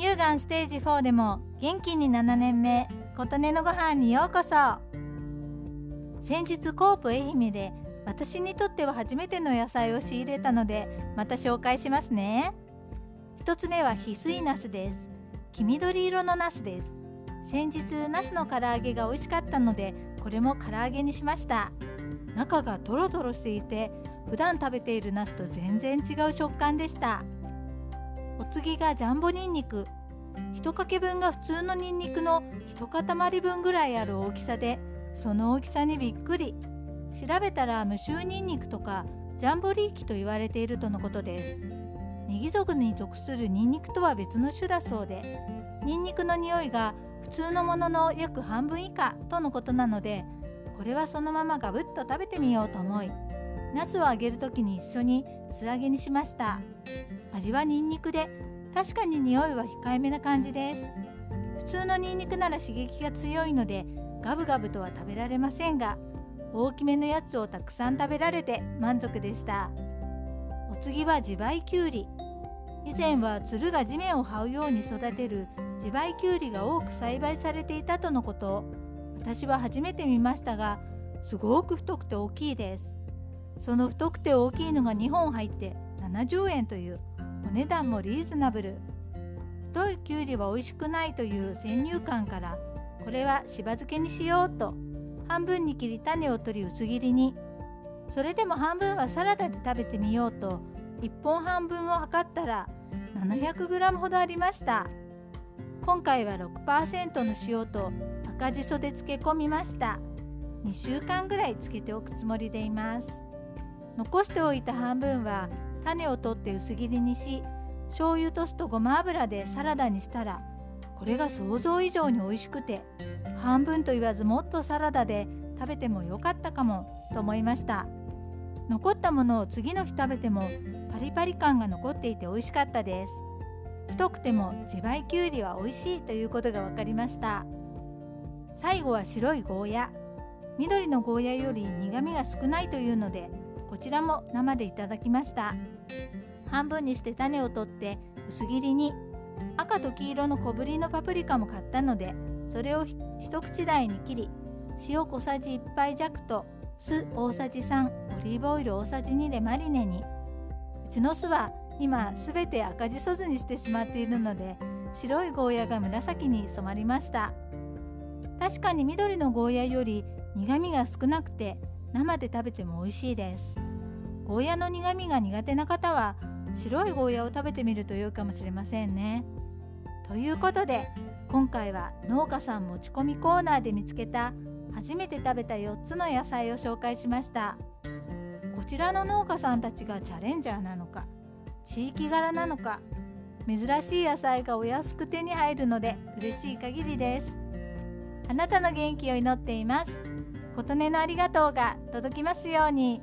乳がんステージ4でも元気に7年目琴音のご飯にようこそ。先日コープ愛媛で私にとっては初めての野菜を仕入れたのでまた紹介しますね。1つ目は翡翠ナスです。黄緑色のナスです先日ナスの唐揚げが美味しかったのでこれも唐揚げにしました。中がトロトロしていて普段食べているナスと全然違う食感でした。お次がジャンボニンニク。1かけ分が普通のニンニクの1塊分ぐらいある大きさでその大きさにびっくり。調べたら無臭ニンニクとかジャンボリーキと言われているとのことです。ネギ族に属するニンニクとは別の種だそうでニンニクの匂いが普通のものの約半分以下とのことなのでこれはそのままガブッと食べてみようと思いナスを揚げる時に一緒に素揚げにしました。味はニンニクで確かに匂いは控えめな感じです。普通のニンニクなら刺激が強いのでガブガブとは食べられませんが大きめのやつをたくさん食べられて満足でした。お次は自培きゅうり。以前はつるが地面を這うように育てる自培きゅうりが多く栽培されていたとのこと。私は初めて見ましたがすごく太くて大きいです。その太くて大きいのが2本入って70円というお値段もリーズナブル。太いきゅうりは美味しくないという先入観からこれはしば漬けにしようと半分に切り種を取り薄切りに。それでも半分はサラダで食べてみようと1本半分を測ったら 700g ほどありました。今回は6%の塩と赤じそで漬け込みました。2週間ぐらい漬けておくつもりでいます。残しておいた半分は種を取って薄切りにし醤油と酢とごま油でサラダにしたらこれが想像以上に美味しくて半分と言わずもっとサラダで食べてもよかったかもと思いました。残ったものを次の日食べてもパリパリ感が残っていて美味しかったです。太くても自培きゅうりは美味しいということが分かりました。最後は白いゴーヤ。緑のゴーヤより苦みが少ないというのでこちらも生でいただきました。半分にして種を取って薄切りに赤と黄色の小ぶりのパプリカも買ったのでそれを一口大に切り塩小さじ1杯弱と酢大さじ3オリーブオイル大さじ2でマリネに。うちの酢は今すべて赤じそ酢にしてしまっているので白いゴーヤが紫に染まりました。確かに緑のゴーヤより苦みが少なくて生で食べても美味しいです。ゴーヤの苦みが苦手な方は白いゴーヤを食べてみると良いかもしれませんね。ということで今回は農家さん持ち込みコーナーで見つけた初めて食べた4つの野菜を紹介しました。こちらの農家さんたちがチャレンジャーなのか地域柄なのか珍しい野菜がお安く手に入るので嬉しい限りです。あなたの元気を祈っています。琴音のありがとうが届きますように。